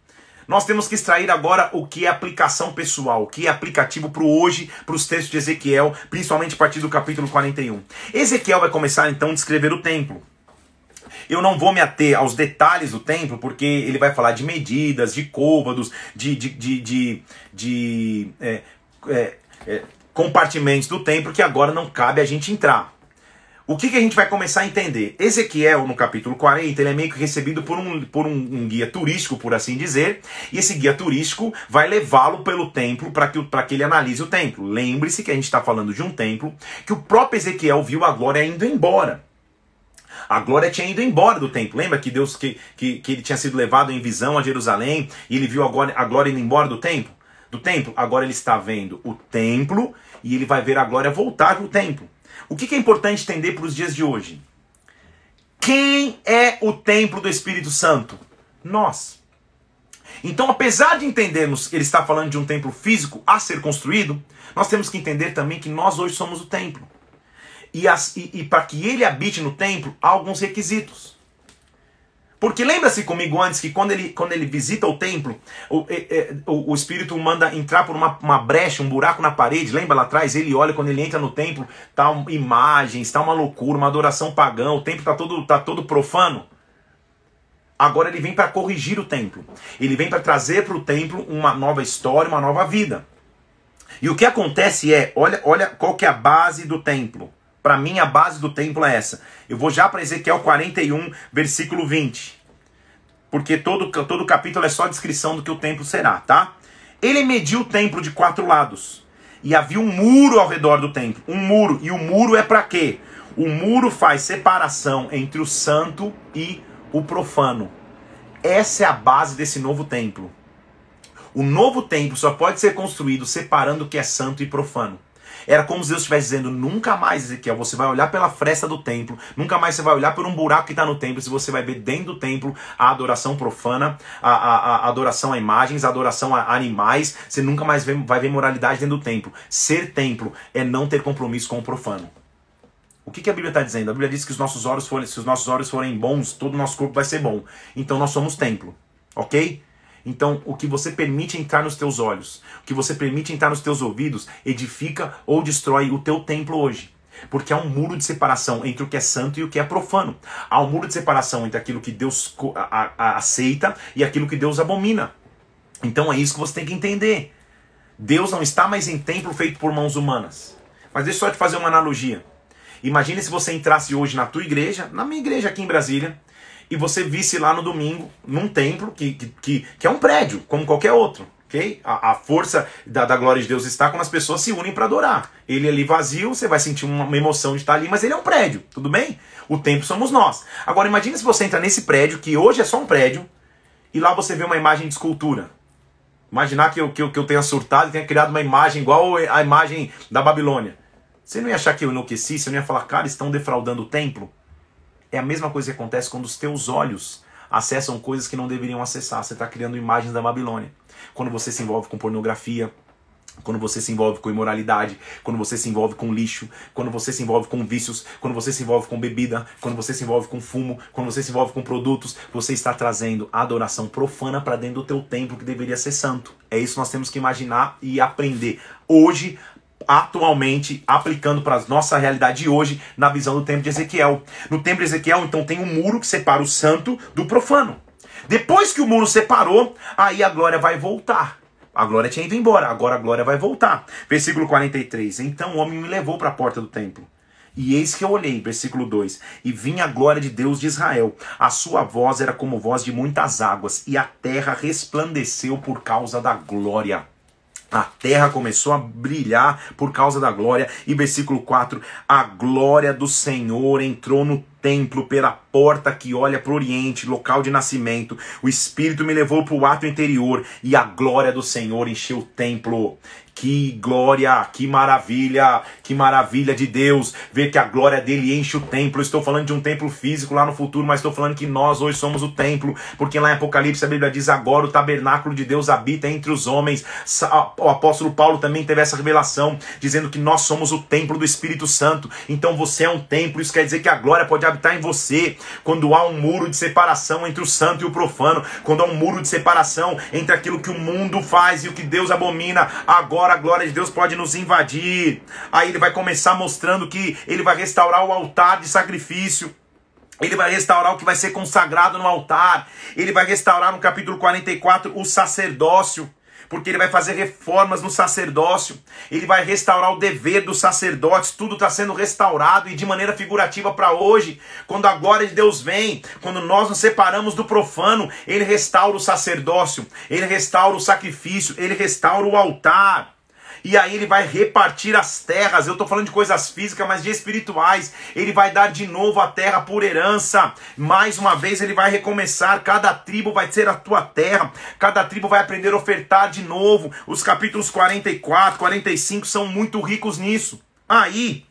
Nós temos que extrair agora o que é aplicação pessoal, o que é aplicativo para o hoje, para os textos de Ezequiel, principalmente a partir do capítulo 41. Ezequiel vai começar então a descrever o templo. Eu não vou me ater aos detalhes do templo, porque ele vai falar de medidas, de côvados, de, de, de, de, de é, é, é, compartimentos do templo que agora não cabe a gente entrar. O que, que a gente vai começar a entender? Ezequiel, no capítulo 40, ele é meio que recebido por um, por um, um guia turístico, por assim dizer, e esse guia turístico vai levá-lo pelo templo para que, que ele analise o templo. Lembre-se que a gente está falando de um templo que o próprio Ezequiel viu a glória indo embora. A glória tinha ido embora do templo. Lembra que Deus que, que, que ele tinha sido levado em visão a Jerusalém e ele viu a glória, a glória indo embora do templo? Do templo. Agora ele está vendo o templo e ele vai ver a glória voltar para o templo. O que, que é importante entender para os dias de hoje? Quem é o templo do Espírito Santo? Nós. Então, apesar de entendermos que ele está falando de um templo físico a ser construído, nós temos que entender também que nós hoje somos o templo e, e, e para que ele habite no templo, há alguns requisitos. Porque lembra-se comigo antes que quando ele, quando ele visita o templo, o, o, o Espírito manda entrar por uma, uma brecha, um buraco na parede. Lembra lá atrás? Ele olha quando ele entra no templo, tá imagens, tá uma loucura, uma adoração pagã, o templo tá todo, tá todo profano. Agora ele vem para corrigir o templo. Ele vem para trazer para o templo uma nova história, uma nova vida. E o que acontece é, olha, olha qual que é a base do templo. Para mim, a base do templo é essa. Eu vou já para Ezequiel 41, versículo 20. Porque todo, todo capítulo é só descrição do que o templo será, tá? Ele mediu o templo de quatro lados. E havia um muro ao redor do templo. Um muro. E o muro é para quê? O muro faz separação entre o santo e o profano. Essa é a base desse novo templo. O novo templo só pode ser construído separando o que é santo e profano. Era como se Deus estivesse dizendo: nunca mais, Ezequiel, você vai olhar pela fresta do templo, nunca mais você vai olhar por um buraco que está no templo, se você vai ver dentro do templo a adoração profana, a, a, a adoração a imagens, a adoração a animais, você nunca mais vê, vai ver moralidade dentro do templo. Ser templo é não ter compromisso com o profano. O que, que a Bíblia está dizendo? A Bíblia diz que os nossos olhos forem, se os nossos olhos forem bons, todo o nosso corpo vai ser bom. Então nós somos templo, ok? Então, o que você permite entrar nos teus olhos, o que você permite entrar nos teus ouvidos, edifica ou destrói o teu templo hoje. Porque há um muro de separação entre o que é santo e o que é profano. Há um muro de separação entre aquilo que Deus aceita e aquilo que Deus abomina. Então é isso que você tem que entender. Deus não está mais em templo feito por mãos humanas. Mas deixa eu só te fazer uma analogia. Imagine se você entrasse hoje na tua igreja, na minha igreja aqui em Brasília, e você visse lá no domingo, num templo, que, que, que é um prédio, como qualquer outro. Okay? A, a força da, da, glória de Deus está quando as pessoas se unem para adorar. Ele ali vazio, você vai sentir uma, uma, emoção de estar ali, mas ele é um prédio, tudo bem? O templo somos nós. Agora imagine se você entra nesse prédio, que hoje é só um prédio, e lá você vê uma imagem de escultura. Imaginar que eu, que eu, que eu tenha surtado e tenha criado uma imagem igual a imagem da Babilônia. Você não ia achar que eu enlouqueci? Você não ia falar, cara, estão defraudando o templo? É a mesma coisa que acontece quando os teus olhos acessam coisas que não deveriam acessar. Você está criando imagens da Babilônia. Quando você se envolve com pornografia, quando você se envolve com imoralidade, quando você se envolve com lixo, quando você se envolve com vícios, quando você se envolve com bebida, quando você se envolve com fumo, quando você se envolve com produtos, você está trazendo adoração profana para dentro do teu templo que deveria ser santo. É isso que nós temos que imaginar e aprender. Hoje atualmente aplicando para a nossa realidade de hoje na visão do templo de Ezequiel. No templo de Ezequiel, então, tem um muro que separa o santo do profano. Depois que o muro separou, aí a glória vai voltar. A glória tinha ido embora, agora a glória vai voltar. Versículo 43. Então o homem me levou para a porta do templo. E eis que eu olhei, versículo 2: E vinha a glória de Deus de Israel. A sua voz era como voz de muitas águas, e a terra resplandeceu por causa da glória. A terra começou a brilhar por causa da glória. E versículo 4: A glória do Senhor entrou no templo pela porta que olha para o oriente, local de nascimento. O Espírito me levou para o ato interior e a glória do Senhor encheu o templo. Que glória, que maravilha, que maravilha de Deus ver que a glória dele enche o templo. estou falando de um templo físico lá no futuro, mas estou falando que nós hoje somos o templo, porque lá em Apocalipse a Bíblia diz agora o tabernáculo de Deus habita entre os homens. O apóstolo Paulo também teve essa revelação, dizendo que nós somos o templo do Espírito Santo. Então você é um templo, isso quer dizer que a glória pode habitar em você. Quando há um muro de separação entre o santo e o profano, quando há um muro de separação entre aquilo que o mundo faz e o que Deus abomina, agora a glória de Deus pode nos invadir. Aí vai começar mostrando que ele vai restaurar o altar de sacrifício. Ele vai restaurar o que vai ser consagrado no altar. Ele vai restaurar no capítulo 44 o sacerdócio. Porque ele vai fazer reformas no sacerdócio, ele vai restaurar o dever dos sacerdotes, tudo está sendo restaurado e de maneira figurativa para hoje, quando a glória de Deus vem, quando nós nos separamos do profano, ele restaura o sacerdócio, ele restaura o sacrifício, ele restaura o altar e aí ele vai repartir as terras. Eu estou falando de coisas físicas, mas de espirituais. Ele vai dar de novo a terra por herança. Mais uma vez ele vai recomeçar. Cada tribo vai ser a tua terra. Cada tribo vai aprender a ofertar de novo. Os capítulos 44, 45 são muito ricos nisso. Aí,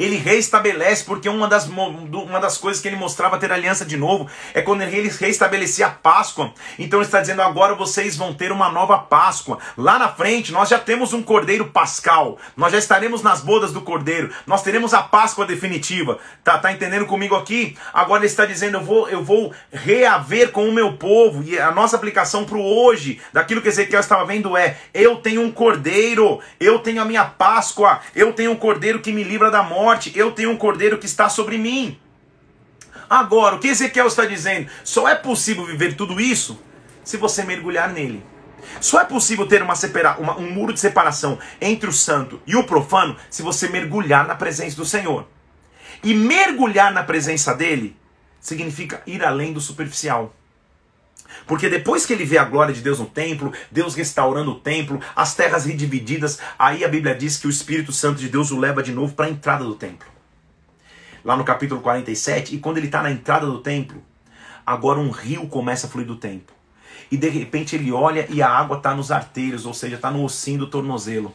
ele reestabelece, porque uma das, uma das coisas que ele mostrava ter aliança de novo é quando ele reestabelecia a Páscoa. Então ele está dizendo: agora vocês vão ter uma nova Páscoa. Lá na frente nós já temos um cordeiro pascal, nós já estaremos nas bodas do cordeiro, nós teremos a Páscoa definitiva. Tá, tá entendendo comigo aqui? Agora ele está dizendo: eu vou, eu vou reaver com o meu povo. E a nossa aplicação para o hoje, daquilo que Ezequiel estava vendo é: eu tenho um cordeiro, eu tenho a minha Páscoa, eu tenho um cordeiro que me livra da morte morte, eu tenho um cordeiro que está sobre mim. Agora, o que Ezequiel está dizendo? Só é possível viver tudo isso se você mergulhar nele. Só é possível ter uma separa, uma, um muro de separação entre o santo e o profano se você mergulhar na presença do Senhor. E mergulhar na presença dele significa ir além do superficial. Porque depois que ele vê a glória de Deus no templo, Deus restaurando o templo, as terras redivididas, aí a Bíblia diz que o Espírito Santo de Deus o leva de novo para a entrada do templo. Lá no capítulo 47, e quando ele está na entrada do templo, Agora um rio começa a fluir do templo. E de repente ele olha e a água está nos artérios, ou seja, está no ossinho do tornozelo.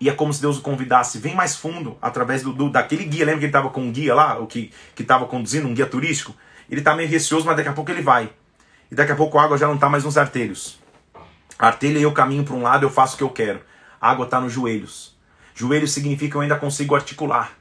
E é como se Deus o convidasse, vem mais fundo, através do, do daquele guia. Lembra que ele estava com um guia lá, o que estava conduzindo, um guia turístico? Ele está meio receoso, mas daqui a pouco ele vai. E daqui a pouco a água já não está mais nos artelhos. A artelha eu caminho para um lado, eu faço o que eu quero. A água está nos joelhos. Joelhos significa que eu ainda consigo articular.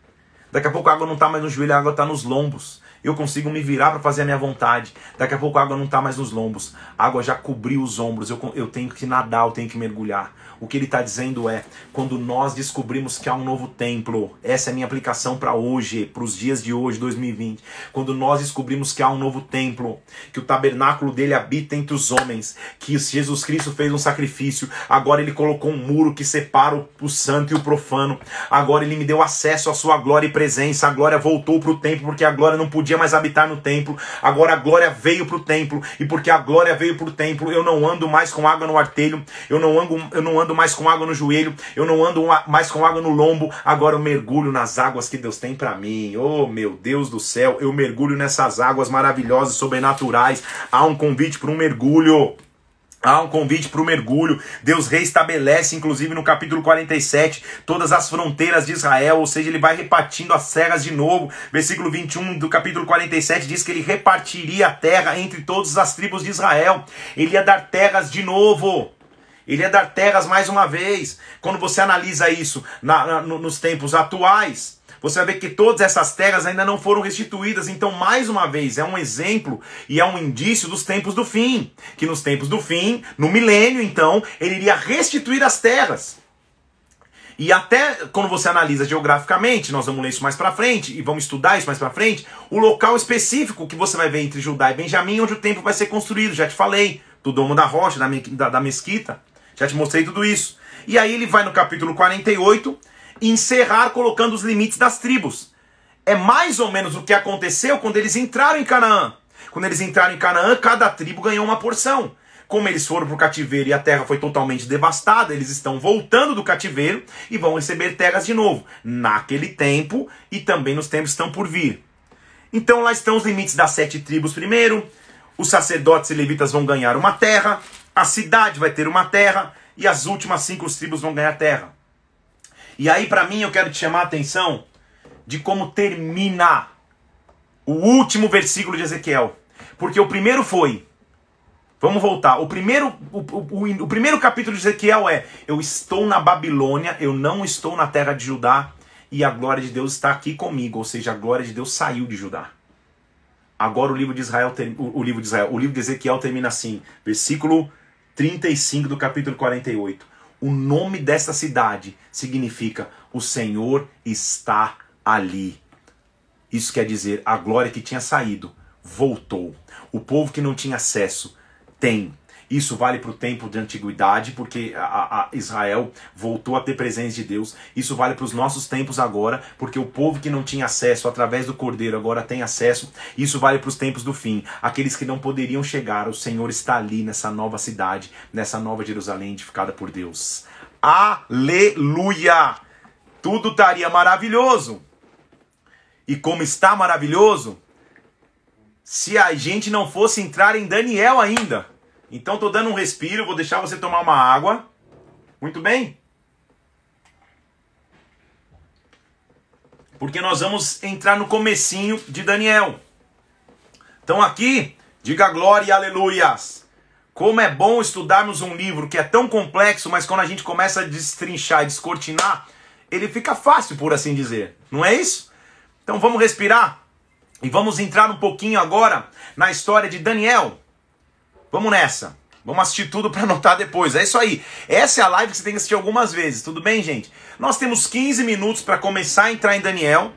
Daqui a pouco a água não está mais no joelho, a água está nos lombos. Eu consigo me virar para fazer a minha vontade. Daqui a pouco a água não está mais nos lombos. A água já cobriu os ombros. Eu, eu tenho que nadar, eu tenho que mergulhar. O que ele está dizendo é: quando nós descobrimos que há um novo templo, essa é a minha aplicação para hoje, para os dias de hoje, 2020. Quando nós descobrimos que há um novo templo, que o tabernáculo dele habita entre os homens, que Jesus Cristo fez um sacrifício, agora ele colocou um muro que separa o santo e o profano, agora ele me deu acesso à sua glória e presença. A glória voltou para o templo, porque a glória não podia mais habitar no templo, agora a glória veio para o templo, e porque a glória veio para o templo, eu não ando mais com água no artelho, eu não ando, eu não ando ando mais com água no joelho, eu não ando mais com água no lombo, agora eu mergulho nas águas que Deus tem para mim. Oh, meu Deus do céu, eu mergulho nessas águas maravilhosas, sobrenaturais. Há um convite para um mergulho. Há um convite para o mergulho. Deus reestabelece, inclusive no capítulo 47, todas as fronteiras de Israel, ou seja, ele vai repartindo as terras de novo. Versículo 21 do capítulo 47 diz que ele repartiria a terra entre todas as tribos de Israel. Ele ia dar terras de novo. Ele ia dar terras mais uma vez. Quando você analisa isso na, na, nos tempos atuais, você vai ver que todas essas terras ainda não foram restituídas. Então, mais uma vez, é um exemplo e é um indício dos tempos do fim. Que nos tempos do fim, no milênio, então, ele iria restituir as terras. E até quando você analisa geograficamente, nós vamos ler isso mais para frente e vamos estudar isso mais para frente, o local específico que você vai ver entre Judá e Benjamim, onde o templo vai ser construído, já te falei, do domo da rocha, da, da mesquita. Já te mostrei tudo isso. E aí ele vai no capítulo 48 encerrar colocando os limites das tribos. É mais ou menos o que aconteceu quando eles entraram em Canaã. Quando eles entraram em Canaã, cada tribo ganhou uma porção. Como eles foram para o cativeiro e a terra foi totalmente devastada, eles estão voltando do cativeiro e vão receber terras de novo, naquele tempo e também nos tempos que estão por vir. Então lá estão os limites das sete tribos primeiro, os sacerdotes e levitas vão ganhar uma terra, a cidade vai ter uma terra e as últimas cinco tribos vão ganhar terra. E aí, para mim, eu quero te chamar a atenção de como termina o último versículo de Ezequiel. Porque o primeiro foi. Vamos voltar. O primeiro, o, o, o primeiro capítulo de Ezequiel é: Eu estou na Babilônia, eu não estou na terra de Judá, e a glória de Deus está aqui comigo. Ou seja, a glória de Deus saiu de Judá. Agora o livro de Israel, o, o livro de Israel, o livro de Ezequiel termina assim, versículo 35 do capítulo 48. O nome dessa cidade significa o Senhor está ali. Isso quer dizer a glória que tinha saído voltou. O povo que não tinha acesso tem. Isso vale para o tempo de antiguidade, porque a, a Israel voltou a ter presença de Deus. Isso vale para os nossos tempos agora, porque o povo que não tinha acesso através do Cordeiro agora tem acesso. Isso vale para os tempos do fim. Aqueles que não poderiam chegar, o Senhor está ali nessa nova cidade, nessa nova Jerusalém edificada por Deus. Aleluia! Tudo estaria maravilhoso. E como está maravilhoso, se a gente não fosse entrar em Daniel ainda. Então estou dando um respiro, vou deixar você tomar uma água. Muito bem? Porque nós vamos entrar no comecinho de Daniel. Então aqui, diga glória e aleluias. Como é bom estudarmos um livro que é tão complexo, mas quando a gente começa a destrinchar e descortinar, ele fica fácil, por assim dizer. Não é isso? Então vamos respirar e vamos entrar um pouquinho agora na história de Daniel. Vamos nessa. Vamos assistir tudo para anotar depois. É isso aí. Essa é a live que você tem que assistir algumas vezes. Tudo bem, gente? Nós temos 15 minutos para começar a entrar em Daniel.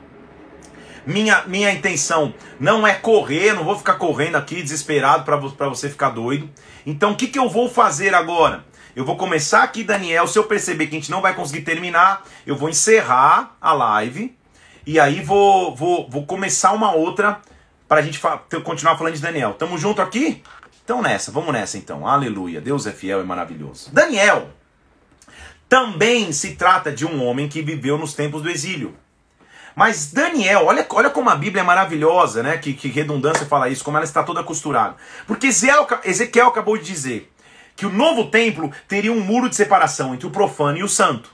Minha, minha intenção não é correr, não vou ficar correndo aqui desesperado para você ficar doido. Então, o que, que eu vou fazer agora? Eu vou começar aqui, Daniel. Se eu perceber que a gente não vai conseguir terminar, eu vou encerrar a live. E aí vou, vou, vou começar uma outra para a gente fa continuar falando de Daniel. Tamo junto aqui? Então nessa, vamos nessa então. Aleluia. Deus é fiel e maravilhoso. Daniel também se trata de um homem que viveu nos tempos do exílio. Mas Daniel, olha, olha como a Bíblia é maravilhosa, né? Que, que redundância fala isso, como ela está toda costurada. Porque Ezequiel acabou de dizer que o novo templo teria um muro de separação entre o profano e o santo.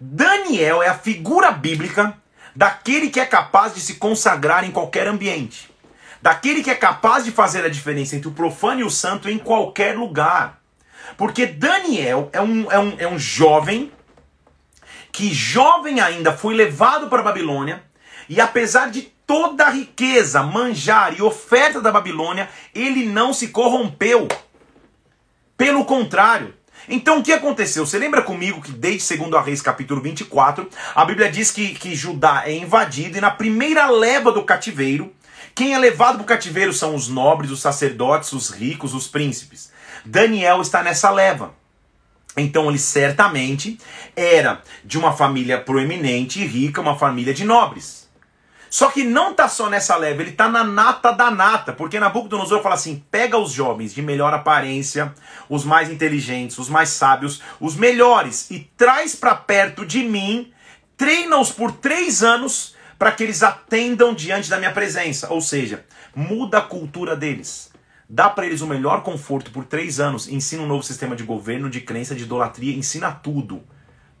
Daniel é a figura bíblica daquele que é capaz de se consagrar em qualquer ambiente. Daquele que é capaz de fazer a diferença entre o profano e o santo em qualquer lugar. Porque Daniel é um, é um, é um jovem que, jovem ainda, foi levado para a Babilônia e, apesar de toda a riqueza, manjar e oferta da Babilônia, ele não se corrompeu. Pelo contrário, então o que aconteceu? Você lembra comigo que desde 2 Reis capítulo 24, a Bíblia diz que, que Judá é invadido e na primeira leva do cativeiro, quem é levado para o cativeiro são os nobres, os sacerdotes, os ricos, os príncipes. Daniel está nessa leva. Então ele certamente era de uma família proeminente e rica, uma família de nobres. Só que não tá só nessa leva, ele tá na nata da nata, porque Nabucodonosor fala assim: pega os jovens de melhor aparência, os mais inteligentes, os mais sábios, os melhores, e traz para perto de mim, treina-os por três anos para que eles atendam diante da minha presença. Ou seja, muda a cultura deles. Dá para eles o melhor conforto por três anos, ensina um novo sistema de governo, de crença, de idolatria, ensina tudo.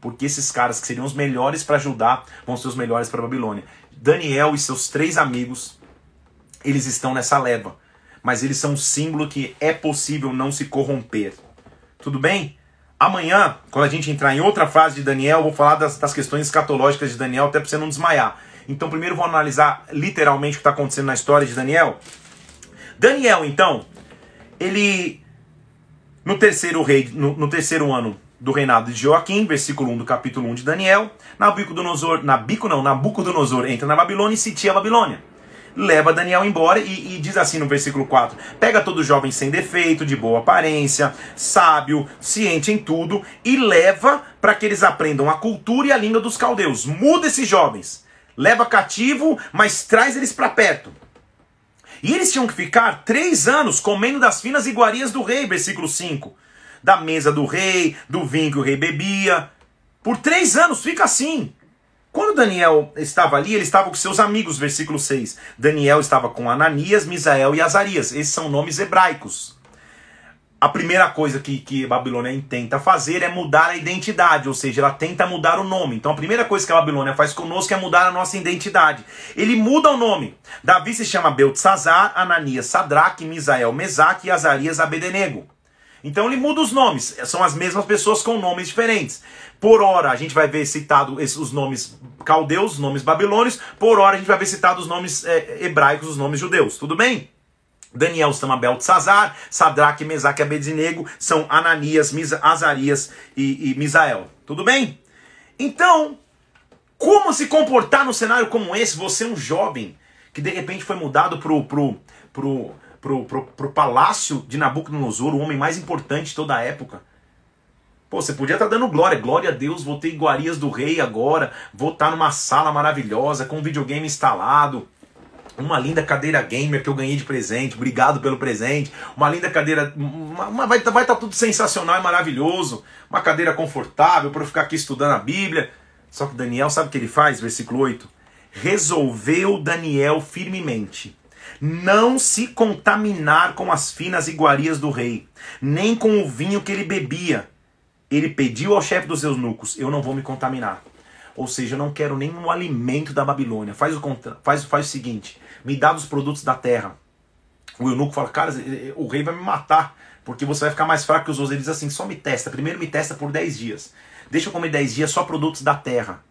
Porque esses caras que seriam os melhores para ajudar vão ser os melhores para Babilônia. Daniel e seus três amigos, eles estão nessa leva. Mas eles são um símbolo que é possível não se corromper. Tudo bem? Amanhã, quando a gente entrar em outra fase de Daniel, vou falar das, das questões escatológicas de Daniel, até para você não desmaiar. Então, primeiro vou analisar literalmente o que está acontecendo na história de Daniel. Daniel, então, ele no terceiro rei, no, no terceiro ano do reinado de Joaquim, versículo 1 do capítulo 1 de Daniel, Nabucodonosor, Nabico não, Nabucodonosor entra na Babilônia e sitia a Babilônia. Leva Daniel embora e, e, diz assim no versículo 4: Pega todo jovem sem defeito, de boa aparência, sábio, ciente em tudo, e leva para que eles aprendam a cultura e a língua dos caldeus. Muda esses jovens, leva cativo, mas traz eles para perto. E eles tinham que ficar três anos comendo das finas iguarias do rei, versículo 5 da mesa do rei, do vinho que o rei bebia. Por três anos fica assim. Quando Daniel estava ali, ele estava com seus amigos, versículo 6. Daniel estava com Ananias, Misael e Azarias. Esses são nomes hebraicos. A primeira coisa que, que Babilônia tenta fazer é mudar a identidade, ou seja, ela tenta mudar o nome. Então a primeira coisa que a Babilônia faz conosco é mudar a nossa identidade. Ele muda o nome. Davi se chama Beltzazar, Ananias, Sadraque, Misael, Mesaque e Azarias Abedenego. Então ele muda os nomes, são as mesmas pessoas com nomes diferentes. Por hora a gente vai ver citado os nomes caldeus, os nomes babilônios, por hora a gente vai ver citado os nomes é, hebraicos, os nomes judeus, tudo bem? Daniel se chama Beltzazar, Sadraque, Mesaque Abednego são Ananias, Misa, Azarias e, e Misael, tudo bem? Então, como se comportar no cenário como esse? Você é um jovem que de repente foi mudado pro, pro, pro pro, pro, pro palácio de Nabucodonosor, o homem mais importante de toda a época. Pô, você podia estar tá dando glória, glória a Deus, vou ter iguarias do rei agora, vou estar tá numa sala maravilhosa, com um videogame instalado, uma linda cadeira gamer que eu ganhei de presente, obrigado pelo presente, uma linda cadeira, uma, uma vai estar vai tá tudo sensacional e maravilhoso, uma cadeira confortável para eu ficar aqui estudando a Bíblia. Só que Daniel, sabe o que ele faz? Versículo 8. Resolveu Daniel firmemente não se contaminar com as finas iguarias do rei, nem com o vinho que ele bebia. Ele pediu ao chefe dos eunucos: Eu não vou me contaminar. Ou seja, eu não quero nenhum alimento da Babilônia. Faz o, faz, faz o seguinte: me dá dos produtos da terra. O eunuco fala: Cara, o rei vai me matar, porque você vai ficar mais fraco que os outros. Ele diz assim: Só me testa. Primeiro me testa por 10 dias. Deixa eu comer 10 dias só produtos da terra.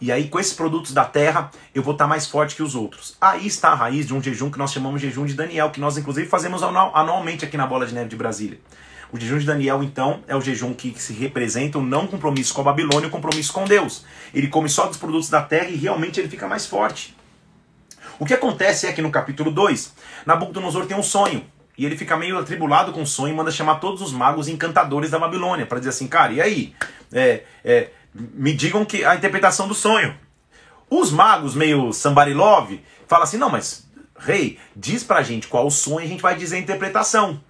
E aí, com esses produtos da terra, eu vou estar mais forte que os outros. Aí está a raiz de um jejum que nós chamamos de jejum de Daniel, que nós inclusive fazemos anualmente aqui na Bola de Neve de Brasília. O jejum de Daniel, então, é o jejum que se representa um não compromisso com a Babilônia, um compromisso com Deus. Ele come só dos produtos da terra e realmente ele fica mais forte. O que acontece é que no capítulo 2, Nabucodonosor tem um sonho. E ele fica meio atribulado com o sonho e manda chamar todos os magos encantadores da Babilônia para dizer assim, cara, e aí? É, é, me digam que a interpretação do sonho. Os magos, meio sambarilove, falam assim: não, mas rei, diz pra gente qual o sonho e a gente vai dizer a interpretação.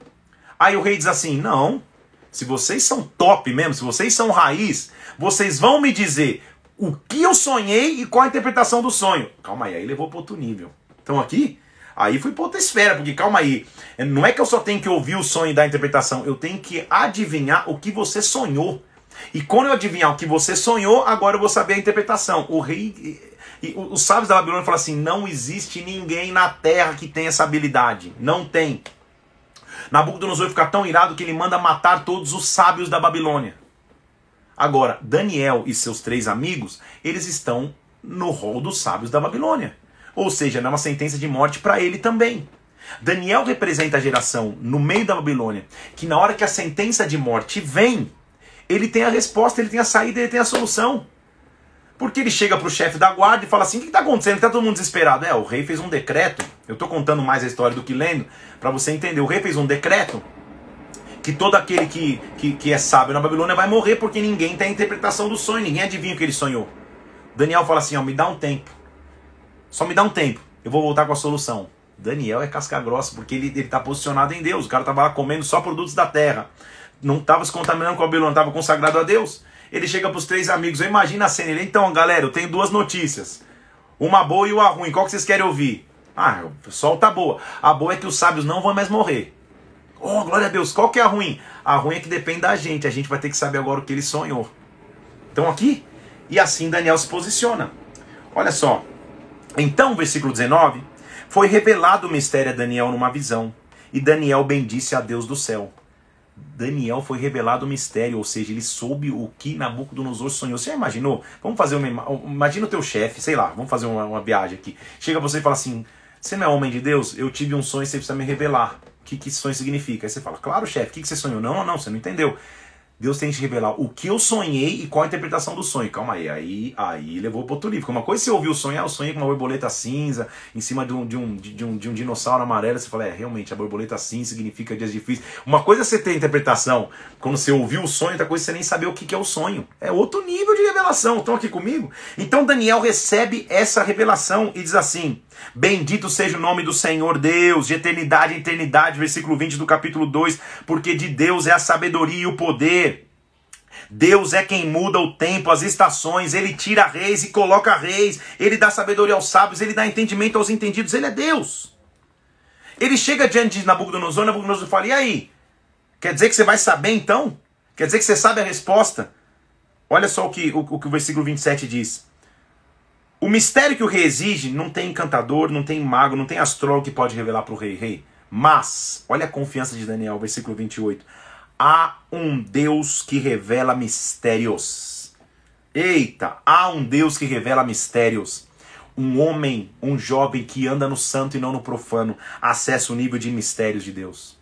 Aí o rei diz assim: não, se vocês são top mesmo, se vocês são raiz, vocês vão me dizer o que eu sonhei e qual a interpretação do sonho. Calma aí, aí levou para outro nível. Então aqui, aí fui para outra esfera, porque calma aí, não é que eu só tenho que ouvir o sonho e dar a interpretação, eu tenho que adivinhar o que você sonhou. E quando eu adivinhar o que você sonhou, agora eu vou saber a interpretação. O rei os sábios da Babilônia falam assim: não existe ninguém na terra que tenha essa habilidade. Não tem. Nabucodonosor fica tão irado que ele manda matar todos os sábios da Babilônia. Agora, Daniel e seus três amigos, eles estão no rol dos sábios da Babilônia. Ou seja, é uma sentença de morte para ele também. Daniel representa a geração no meio da Babilônia, que na hora que a sentença de morte vem, ele tem a resposta, ele tem a saída, ele tem a solução. Porque ele chega pro chefe da guarda e fala assim: o que está acontecendo? Está todo mundo desesperado. É, o rei fez um decreto. Eu estou contando mais a história do que lendo, para você entender. O rei fez um decreto que todo aquele que, que, que é sábio na Babilônia vai morrer porque ninguém tem a interpretação do sonho, ninguém adivinha o que ele sonhou. Daniel fala assim: ó, me dá um tempo. Só me dá um tempo. Eu vou voltar com a solução. Daniel é casca grossa, porque ele está posicionado em Deus. O cara estava lá comendo só produtos da terra. Não estava se contaminando com a Babilônia, estava consagrado a Deus. Ele chega para os três amigos, eu imagino a cena. Ele, então, galera, eu tenho duas notícias. Uma boa e uma ruim. Qual que vocês querem ouvir? Ah, solta a boa. A boa é que os sábios não vão mais morrer. Oh, glória a Deus. Qual que é a ruim? A ruim é que depende da gente. A gente vai ter que saber agora o que ele sonhou. Então aqui, e assim Daniel se posiciona. Olha só. Então, versículo 19, foi revelado o mistério a Daniel numa visão, e Daniel bendisse a Deus do céu. Daniel foi revelado o mistério, ou seja, ele soube o que Nabucodonosor sonhou. Você já imaginou? Vamos fazer uma. Imagina o teu chefe, sei lá, vamos fazer uma, uma viagem aqui. Chega você e fala assim: Você não é homem de Deus? Eu tive um sonho e você precisa me revelar. Que, que sonho significa? Aí você fala: Claro, chefe, o que, que você sonhou? Não, não, você não entendeu. Deus tem que revelar o que eu sonhei e qual a interpretação do sonho. Calma aí, aí, aí levou para outro livro. Uma coisa é você ouviu o sonho, ah, eu sonhei com uma borboleta cinza em cima de um, de um, de um, de um dinossauro amarelo. Você fala, é, realmente, a borboleta cinza significa dias difíceis. Uma coisa é você ter interpretação quando você ouviu o sonho, outra coisa é você nem saber o que, que é o sonho. É outro nível de revelação. Estão aqui comigo? Então Daniel recebe essa revelação e diz assim: Bendito seja o nome do Senhor Deus, de eternidade em eternidade, versículo 20 do capítulo 2, porque de Deus é a sabedoria e o poder. Deus é quem muda o tempo, as estações, ele tira reis e coloca reis, ele dá sabedoria aos sábios, ele dá entendimento aos entendidos, ele é Deus. Ele chega diante de Nabucodonosor, Nabucodonosor fala: E aí? Quer dizer que você vai saber então? Quer dizer que você sabe a resposta? Olha só o que o, o, que o versículo 27 diz. O mistério que o rei exige não tem encantador, não tem mago, não tem astrólogo que pode revelar para o rei. Rei, mas, olha a confiança de Daniel, versículo 28. Há um Deus que revela mistérios. Eita, há um Deus que revela mistérios. Um homem, um jovem que anda no santo e não no profano, acessa o nível de mistérios de Deus.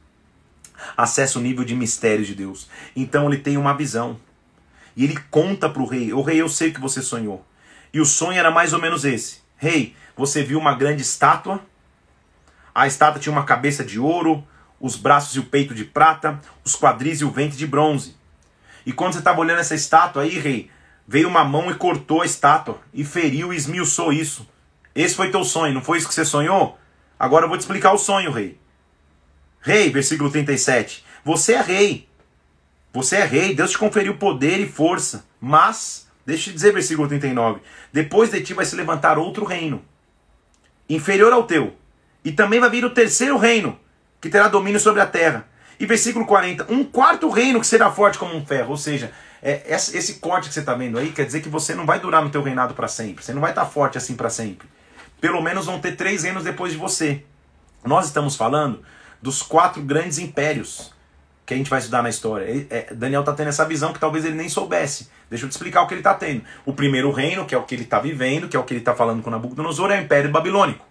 Acessa o nível de mistérios de Deus. Então ele tem uma visão. E ele conta para o rei: O rei, eu sei que você sonhou. E o sonho era mais ou menos esse: Rei, você viu uma grande estátua? A estátua tinha uma cabeça de ouro, os braços e o peito de prata, os quadris e o ventre de bronze. E quando você estava olhando essa estátua aí, rei, veio uma mão e cortou a estátua, e feriu e esmiuçou isso. Esse foi teu sonho, não foi isso que você sonhou? Agora eu vou te explicar o sonho, rei. Rei, versículo 37. Você é rei. Você é rei, Deus te conferiu poder e força. Mas, deixa eu dizer, versículo 39. Depois de ti vai se levantar outro reino, inferior ao teu. E também vai vir o terceiro reino, que terá domínio sobre a terra. E versículo 40, um quarto reino que será forte como um ferro. Ou seja, é, esse corte que você está vendo aí quer dizer que você não vai durar no teu reinado para sempre. Você não vai estar tá forte assim para sempre. Pelo menos vão ter três reinos depois de você. Nós estamos falando dos quatro grandes impérios que a gente vai estudar na história. Ele, é, Daniel está tendo essa visão que talvez ele nem soubesse. Deixa eu te explicar o que ele está tendo. O primeiro reino, que é o que ele está vivendo, que é o que ele está falando com Nabucodonosor, é o Império Babilônico.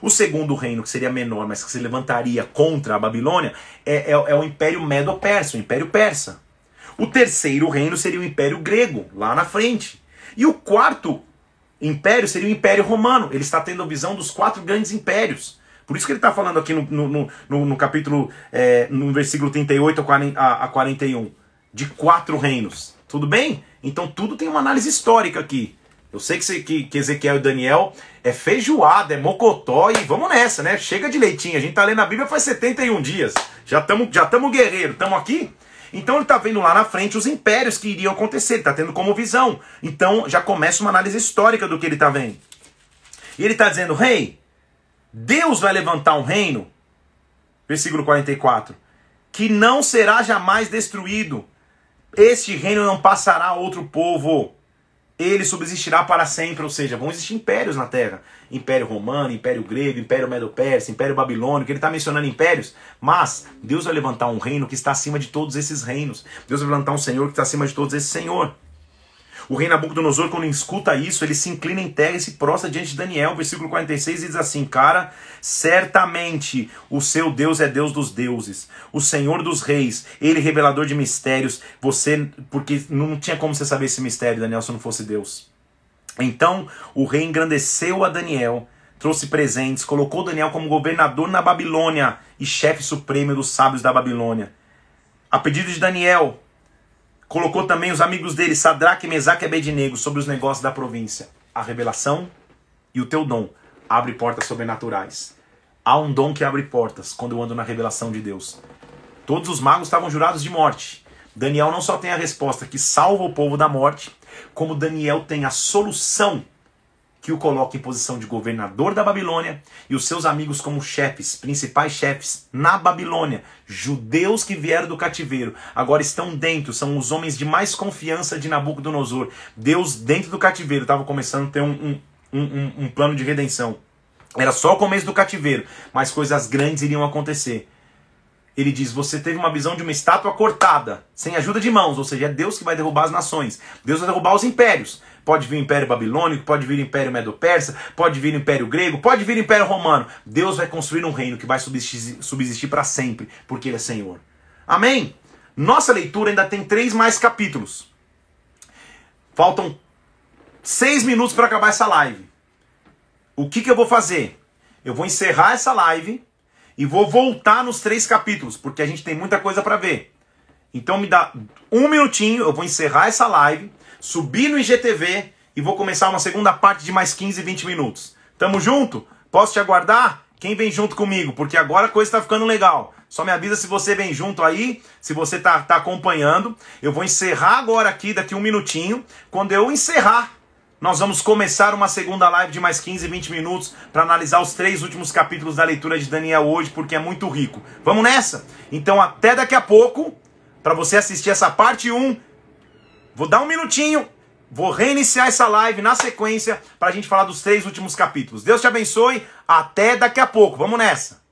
O segundo reino, que seria menor, mas que se levantaria contra a Babilônia, é, é, é o Império Medo-Persa, o Império Persa. O terceiro reino seria o Império Grego, lá na frente. E o quarto império seria o Império Romano. Ele está tendo a visão dos quatro grandes impérios. Por isso que ele está falando aqui no, no, no, no capítulo, é, no versículo 38 a, a 41, de quatro reinos. Tudo bem? Então tudo tem uma análise histórica aqui. Eu sei que, que, que Ezequiel e Daniel é feijoada, é mocotó e vamos nessa, né? Chega de leitinho. A gente tá lendo a Bíblia faz 71 dias. Já estamos já tamo guerreiro, estamos aqui. Então ele está vendo lá na frente os impérios que iriam acontecer, ele está tendo como visão. Então já começa uma análise histórica do que ele está vendo. E ele está dizendo, rei, hey, Deus vai levantar um reino, versículo 44, que não será jamais destruído. Este reino não passará a outro povo ele subsistirá para sempre, ou seja, vão existir impérios na Terra. Império Romano, Império Grego, Império Medo-Persa, Império Babilônico, ele está mencionando impérios, mas Deus vai levantar um reino que está acima de todos esses reinos. Deus vai levantar um Senhor que está acima de todos esses Senhor. O rei Nabucodonosor, quando escuta isso, ele se inclina em terra e se prostra diante de Daniel, versículo 46, e diz assim: Cara, certamente o seu Deus é Deus dos deuses, o Senhor dos reis, ele revelador de mistérios. Você, porque não tinha como você saber esse mistério, Daniel, se não fosse Deus. Então o rei engrandeceu a Daniel, trouxe presentes, colocou Daniel como governador na Babilônia e chefe supremo dos sábios da Babilônia. A pedido de Daniel, Colocou também os amigos dele, Sadraque, Mesaque e Abednego, sobre os negócios da província. A revelação e o teu dom abre portas sobrenaturais. Há um dom que abre portas quando eu ando na revelação de Deus. Todos os magos estavam jurados de morte. Daniel não só tem a resposta que salva o povo da morte, como Daniel tem a solução que o coloca em posição de governador da Babilônia e os seus amigos como chefes, principais chefes na Babilônia, judeus que vieram do cativeiro, agora estão dentro, são os homens de mais confiança de Nabucodonosor. Deus dentro do cativeiro estava começando a ter um, um, um, um plano de redenção. Era só o começo do cativeiro, mas coisas grandes iriam acontecer. Ele diz: Você teve uma visão de uma estátua cortada, sem ajuda de mãos, ou seja, é Deus que vai derrubar as nações. Deus vai derrubar os impérios. Pode vir o Império Babilônico, pode vir o Império Medo-Persa, pode vir o Império Grego, pode vir o Império Romano. Deus vai construir um reino que vai subsistir, subsistir para sempre, porque Ele é Senhor. Amém? Nossa leitura ainda tem três mais capítulos. Faltam seis minutos para acabar essa live. O que, que eu vou fazer? Eu vou encerrar essa live e vou voltar nos três capítulos, porque a gente tem muita coisa para ver. Então me dá um minutinho, eu vou encerrar essa live subir no IGTV e vou começar uma segunda parte de mais 15, 20 minutos. Tamo junto? Posso te aguardar? Quem vem junto comigo? Porque agora a coisa tá ficando legal. Só me avisa se você vem junto aí, se você tá, tá acompanhando. Eu vou encerrar agora aqui, daqui um minutinho. Quando eu encerrar, nós vamos começar uma segunda live de mais 15, 20 minutos para analisar os três últimos capítulos da leitura de Daniel hoje, porque é muito rico. Vamos nessa? Então, até daqui a pouco, para você assistir essa parte 1 Vou dar um minutinho, vou reiniciar essa live na sequência para a gente falar dos três últimos capítulos. Deus te abençoe, até daqui a pouco. Vamos nessa.